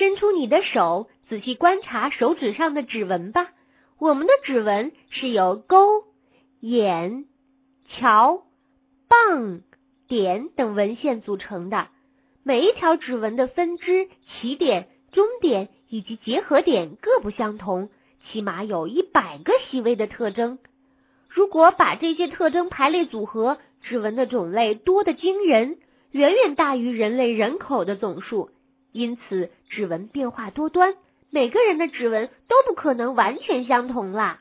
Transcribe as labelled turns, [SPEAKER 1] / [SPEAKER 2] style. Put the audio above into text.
[SPEAKER 1] 伸出你的手，仔细观察手指上的指纹吧。我们的指纹是由勾、眼、桥、棒、点等纹线组成的。每一条指纹的分支、起点、终点以及结合点各不相同，起码有一百个细微的特征。如果把这些特征排列组合，指纹的种类多得惊人，远远大于人类人口的总数。因此，指纹变化多端，每个人的指纹都不可能完全相同啦。